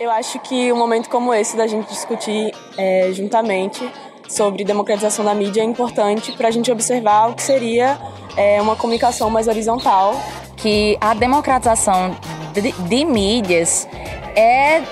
Eu acho que um momento como esse da gente discutir é, juntamente sobre democratização da mídia é importante para a gente observar o que seria é, uma comunicação mais horizontal. Que a democratização de, de mídias é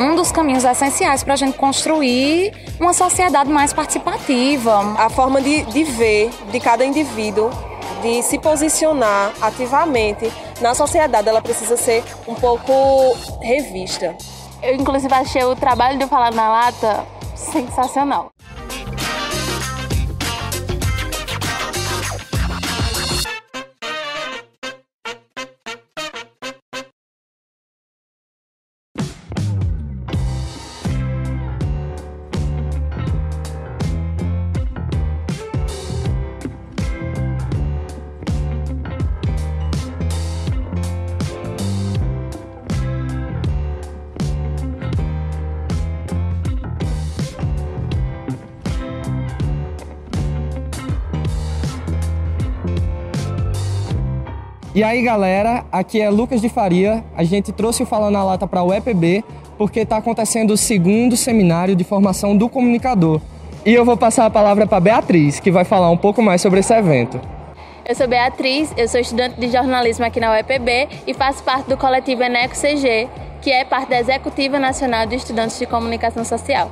um dos caminhos essenciais para a gente construir uma sociedade mais participativa. A forma de, de ver de cada indivíduo, de se posicionar ativamente na sociedade, ela precisa ser um pouco revista. Eu, inclusive, achei o trabalho de Falar na Lata sensacional. E aí, galera, aqui é Lucas de Faria. A gente trouxe o Falando na Lata para o EPB porque está acontecendo o segundo seminário de formação do comunicador. E eu vou passar a palavra para Beatriz, que vai falar um pouco mais sobre esse evento. Eu sou Beatriz, eu sou estudante de jornalismo aqui na UEPB e faço parte do coletivo Eneco CG, que é parte da Executiva Nacional de Estudantes de Comunicação Social.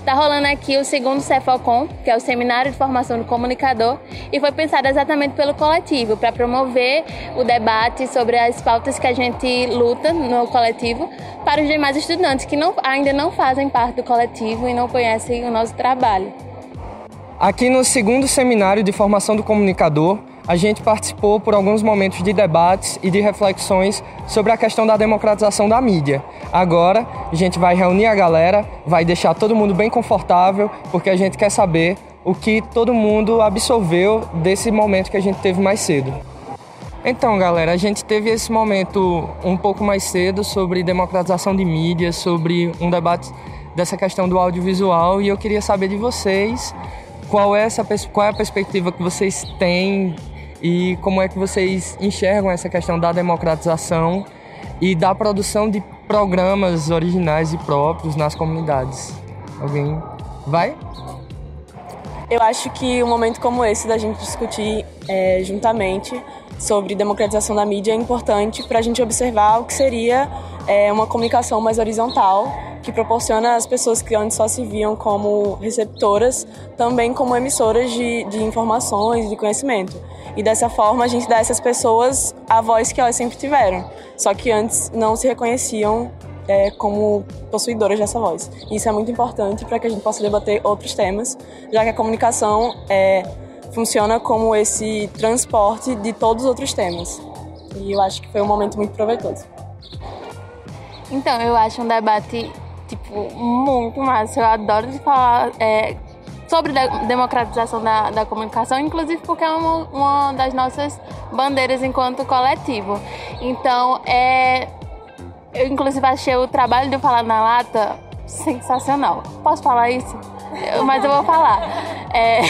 Está rolando aqui o segundo Cefocom, que é o Seminário de Formação do Comunicador, e foi pensado exatamente pelo coletivo, para promover o debate sobre as pautas que a gente luta no coletivo para os demais estudantes que não, ainda não fazem parte do coletivo e não conhecem o nosso trabalho. Aqui no segundo Seminário de Formação do Comunicador, a gente participou por alguns momentos de debates e de reflexões sobre a questão da democratização da mídia. Agora, a gente vai reunir a galera, vai deixar todo mundo bem confortável, porque a gente quer saber o que todo mundo absorveu desse momento que a gente teve mais cedo. Então, galera, a gente teve esse momento um pouco mais cedo sobre democratização de mídia, sobre um debate dessa questão do audiovisual e eu queria saber de vocês qual é, essa, qual é a perspectiva que vocês têm e como é que vocês enxergam essa questão da democratização e da produção de programas originais e próprios nas comunidades. Alguém vai? Eu acho que um momento como esse da gente discutir é, juntamente sobre democratização da mídia é importante para a gente observar o que seria é, uma comunicação mais horizontal que proporciona às pessoas que antes só se viam como receptoras também como emissoras de, de informações de conhecimento. E dessa forma a gente dá a essas pessoas a voz que elas sempre tiveram, só que antes não se reconheciam é, como possuidoras dessa voz. E isso é muito importante para que a gente possa debater outros temas, já que a comunicação é, funciona como esse transporte de todos os outros temas. E eu acho que foi um momento muito proveitoso. Então, eu acho um debate, tipo, muito massa. Eu adoro de falar é, sobre a democratização da, da comunicação, inclusive porque é uma, uma das nossas bandeiras enquanto coletivo. Então, é, eu inclusive achei o trabalho de Falar na Lata sensacional. Posso falar isso? Mas eu vou falar. É...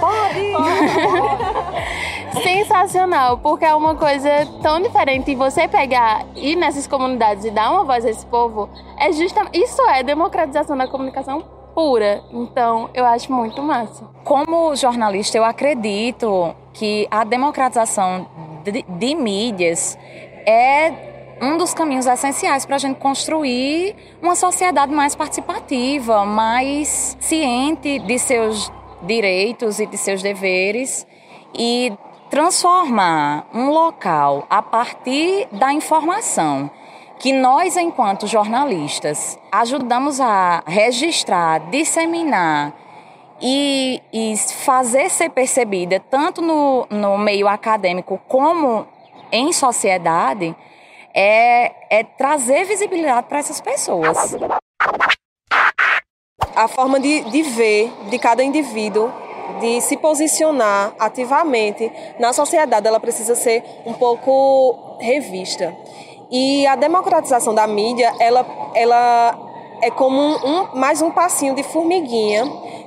Pode! Sensacional, porque é uma coisa tão diferente. E você pegar, ir nessas comunidades e dar uma voz a esse povo, é justamente. Isso é democratização da comunicação pura. Então, eu acho muito massa. Como jornalista, eu acredito que a democratização de, de mídias é um dos caminhos essenciais para a gente construir uma sociedade mais participativa, mais ciente de seus direitos e de seus deveres e transformar um local a partir da informação que nós, enquanto jornalistas, ajudamos a registrar, disseminar e, e fazer ser percebida, tanto no, no meio acadêmico como em sociedade, é, é trazer visibilidade para essas pessoas. A forma de, de ver de cada indivíduo de se posicionar ativamente na sociedade, ela precisa ser um pouco revista. E a democratização da mídia, ela, ela é como um, um, mais um passinho de formiguinha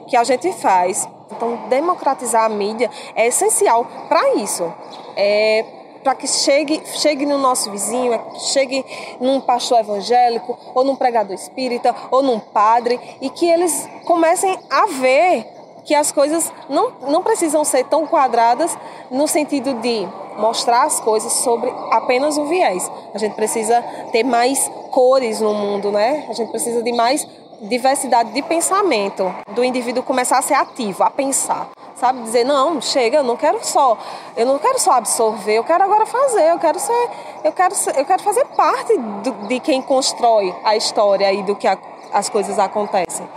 que a gente faz. Então, democratizar a mídia é essencial para isso. É, para que chegue, chegue no nosso vizinho, chegue num pastor evangélico, ou num pregador espírita, ou num padre, e que eles comecem a ver que as coisas não, não precisam ser tão quadradas no sentido de mostrar as coisas sobre apenas um viés. A gente precisa ter mais cores no mundo, né? A gente precisa de mais diversidade de pensamento, do indivíduo começar a ser ativo, a pensar sabe dizer não chega eu não quero só eu não quero só absorver eu quero agora fazer eu quero ser eu quero ser, eu quero fazer parte do, de quem constrói a história e do que a, as coisas acontecem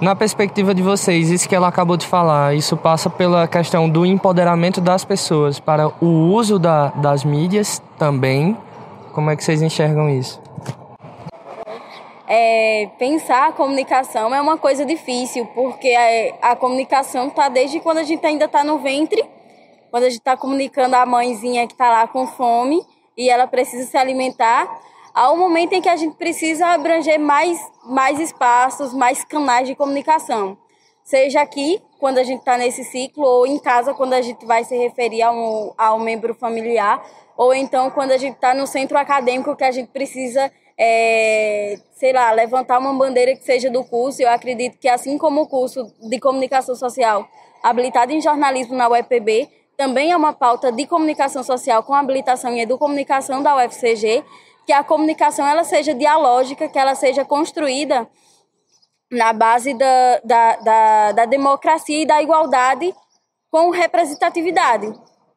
na perspectiva de vocês isso que ela acabou de falar isso passa pela questão do empoderamento das pessoas para o uso da, das mídias também. Como é que vocês enxergam isso? É, pensar a comunicação é uma coisa difícil, porque a, a comunicação está desde quando a gente ainda está no ventre, quando a gente está comunicando a mãezinha que está lá com fome e ela precisa se alimentar, ao momento em que a gente precisa abranger mais, mais espaços, mais canais de comunicação. Seja aqui, quando a gente está nesse ciclo, ou em casa, quando a gente vai se referir a um, a um membro familiar, ou então quando a gente está no centro acadêmico que a gente precisa é, sei lá, levantar uma bandeira que seja do curso. Eu acredito que, assim como o curso de comunicação social habilitado em jornalismo na UEPB, também é uma pauta de comunicação social com habilitação em educomunicação da UFCG, que a comunicação ela seja dialógica, que ela seja construída na base da, da, da, da democracia e da igualdade com representatividade.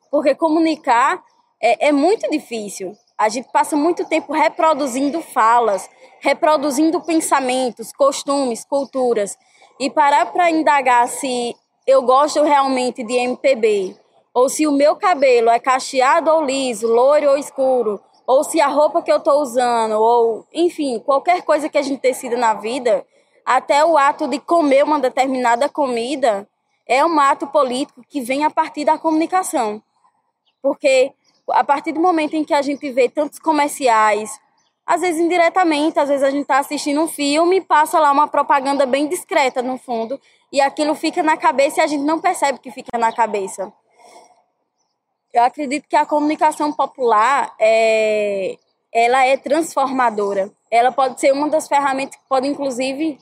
Porque comunicar é, é muito difícil. A gente passa muito tempo reproduzindo falas, reproduzindo pensamentos, costumes, culturas. E parar para indagar se eu gosto realmente de MPB, ou se o meu cabelo é cacheado ou liso, loiro ou escuro, ou se a roupa que eu estou usando, ou enfim, qualquer coisa que a gente decida na vida, até o ato de comer uma determinada comida é um ato político que vem a partir da comunicação. Porque a partir do momento em que a gente vê tantos comerciais, às vezes indiretamente, às vezes a gente está assistindo um filme e passa lá uma propaganda bem discreta no fundo, e aquilo fica na cabeça e a gente não percebe que fica na cabeça. Eu acredito que a comunicação popular é, ela é transformadora. Ela pode ser uma das ferramentas que pode, inclusive,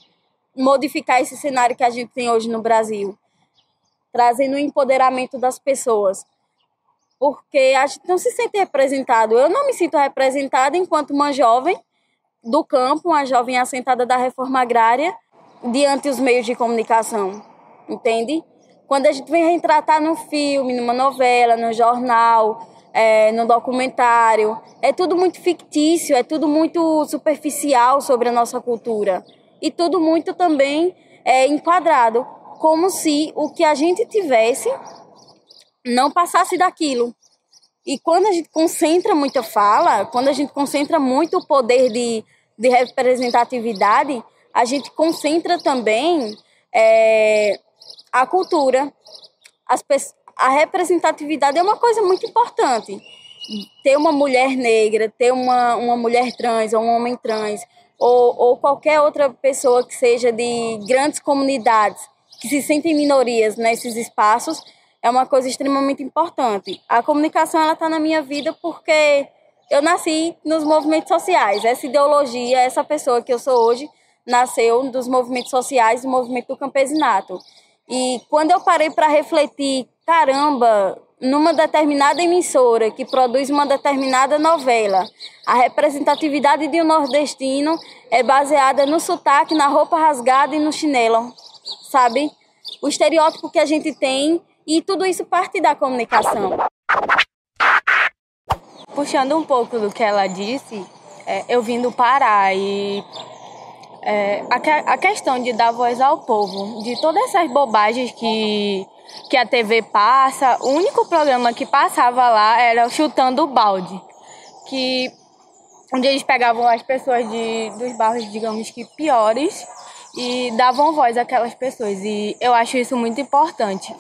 modificar esse cenário que a gente tem hoje no Brasil, trazendo o empoderamento das pessoas porque a gente não se sente representado. Eu não me sinto representada enquanto uma jovem do campo, uma jovem assentada da reforma agrária, diante dos meios de comunicação, entende? Quando a gente vem retratar num filme, numa novela, no jornal, é, no documentário, é tudo muito fictício, é tudo muito superficial sobre a nossa cultura. E tudo muito também é, enquadrado, como se o que a gente tivesse não passasse daquilo. E quando a gente concentra muita fala, quando a gente concentra muito o poder de, de representatividade, a gente concentra também é, a cultura. A representatividade é uma coisa muito importante. Ter uma mulher negra, ter uma, uma mulher trans ou um homem trans, ou, ou qualquer outra pessoa que seja de grandes comunidades que se sentem minorias nesses espaços, é uma coisa extremamente importante. A comunicação ela está na minha vida porque eu nasci nos movimentos sociais. Essa ideologia, essa pessoa que eu sou hoje, nasceu dos movimentos sociais, do movimento do campesinato. E quando eu parei para refletir, caramba, numa determinada emissora que produz uma determinada novela, a representatividade de um nordestino é baseada no sotaque, na roupa rasgada e no chinelo, sabe? O estereótipo que a gente tem e tudo isso parte da comunicação. Puxando um pouco do que ela disse, é, eu vim do Pará e é, a, a questão de dar voz ao povo, de todas essas bobagens que, que a TV passa, o único programa que passava lá era chutando o balde, que onde eles pegavam as pessoas de, dos bairros, digamos que piores, e davam voz àquelas pessoas. E eu acho isso muito importante.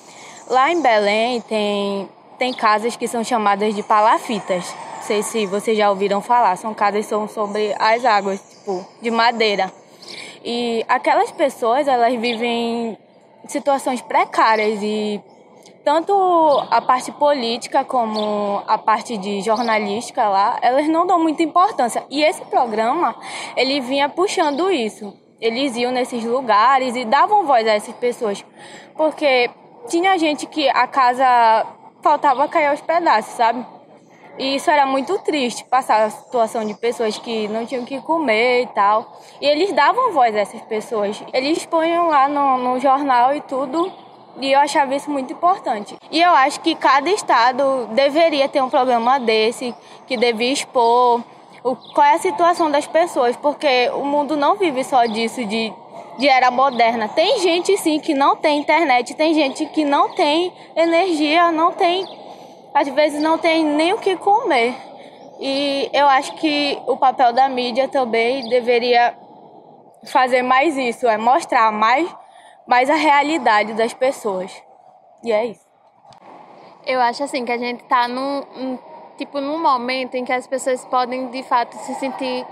Lá em Belém tem, tem casas que são chamadas de palafitas. Não sei se vocês já ouviram falar. São casas que são sobre as águas, tipo, de madeira. E aquelas pessoas, elas vivem situações precárias e tanto a parte política como a parte de jornalística lá, elas não dão muita importância. E esse programa, ele vinha puxando isso. Eles iam nesses lugares e davam voz a essas pessoas. Porque tinha gente que a casa faltava cair aos pedaços, sabe? E isso era muito triste, passar a situação de pessoas que não tinham que comer e tal. E eles davam voz a essas pessoas. Eles punham lá no, no jornal e tudo. E eu achava isso muito importante. E eu acho que cada estado deveria ter um programa desse, que devia expor o, qual é a situação das pessoas, porque o mundo não vive só disso, de, de era moderna. Tem gente sim que não tem internet, tem gente que não tem energia, não tem às vezes não tem nem o que comer. E eu acho que o papel da mídia também deveria fazer mais isso, é mostrar mais, mais a realidade das pessoas. E é isso. Eu acho assim que a gente está num, tipo num momento em que as pessoas podem de fato se sentir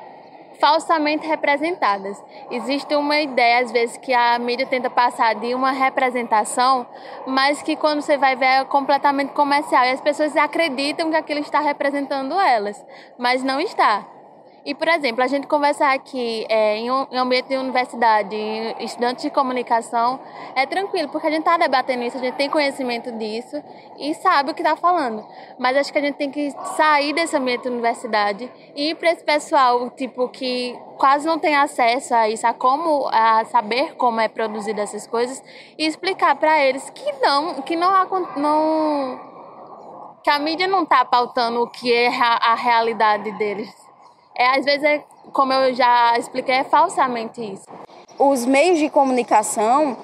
falsamente representadas. Existe uma ideia, às vezes, que a mídia tenta passar de uma representação, mas que quando você vai ver é completamente comercial. E as pessoas acreditam que aquilo está representando elas, mas não está. E, por exemplo, a gente conversar aqui é, em, um, ambiente de universidade, estudantes de comunicação, é tranquilo, porque a gente está debatendo isso, a gente tem conhecimento disso e sabe o que está falando. Mas acho que a gente tem que sair desse ambiente de universidade e ir para esse pessoal, tipo, que quase não tem acesso a isso, a como, a saber como é produzida essas coisas e explicar para eles que não, que não, não que a mídia não está pautando o que é a realidade deles é, às vezes, é, como eu já expliquei, é falsamente isso. Os meios de comunicação,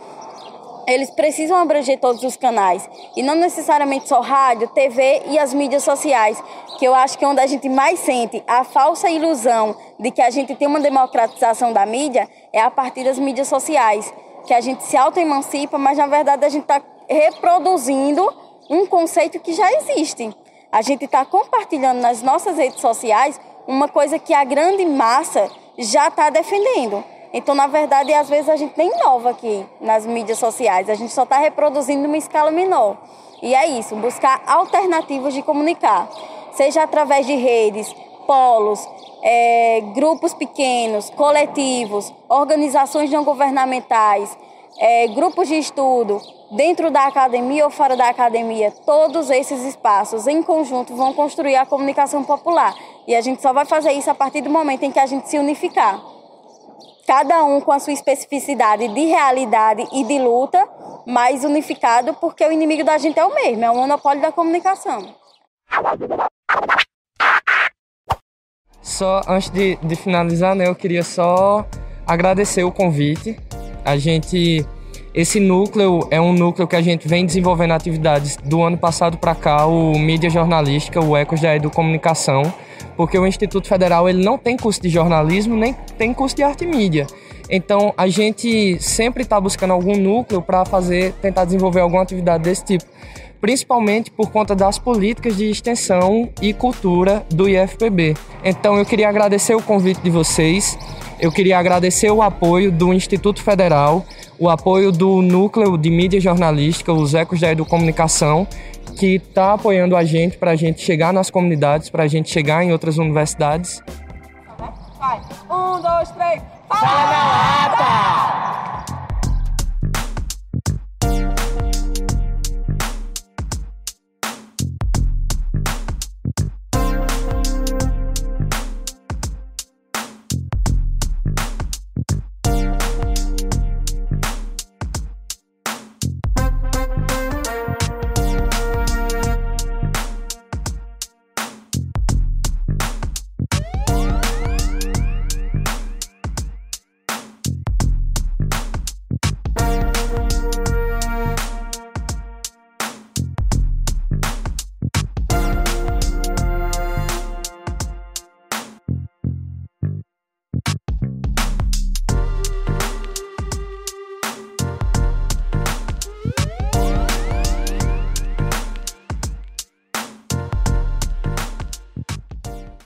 eles precisam abranger todos os canais. E não necessariamente só rádio, TV e as mídias sociais, que eu acho que é onde a gente mais sente a falsa ilusão de que a gente tem uma democratização da mídia é a partir das mídias sociais. Que a gente se auto-emancipa, mas na verdade a gente está reproduzindo um conceito que já existe. A gente está compartilhando nas nossas redes sociais uma coisa que a grande massa já está defendendo. Então, na verdade, às vezes a gente nem inova aqui nas mídias sociais, a gente só está reproduzindo uma escala menor. E é isso, buscar alternativas de comunicar, seja através de redes, polos, é, grupos pequenos, coletivos, organizações não governamentais, é, grupos de estudo, dentro da academia ou fora da academia, todos esses espaços em conjunto vão construir a comunicação popular. E a gente só vai fazer isso a partir do momento em que a gente se unificar. Cada um com a sua especificidade de realidade e de luta, mas unificado porque o inimigo da gente é o mesmo, é o monopólio da comunicação. Só antes de, de finalizar, né, eu queria só agradecer o convite. A gente esse núcleo é um núcleo que a gente vem desenvolvendo atividades do ano passado para cá, o Mídia Jornalística, o Ecos da Educomunicação, porque o Instituto Federal ele não tem curso de jornalismo nem tem curso de arte e mídia. Então a gente sempre está buscando algum núcleo para fazer, tentar desenvolver alguma atividade desse tipo, principalmente por conta das políticas de extensão e cultura do IFPB. Então eu queria agradecer o convite de vocês, eu queria agradecer o apoio do Instituto Federal o apoio do Núcleo de Mídia Jornalística, os Ecos da Educomunicação, que está apoiando a gente para a gente chegar nas comunidades, para a gente chegar em outras universidades. Um, dois, três. Fala!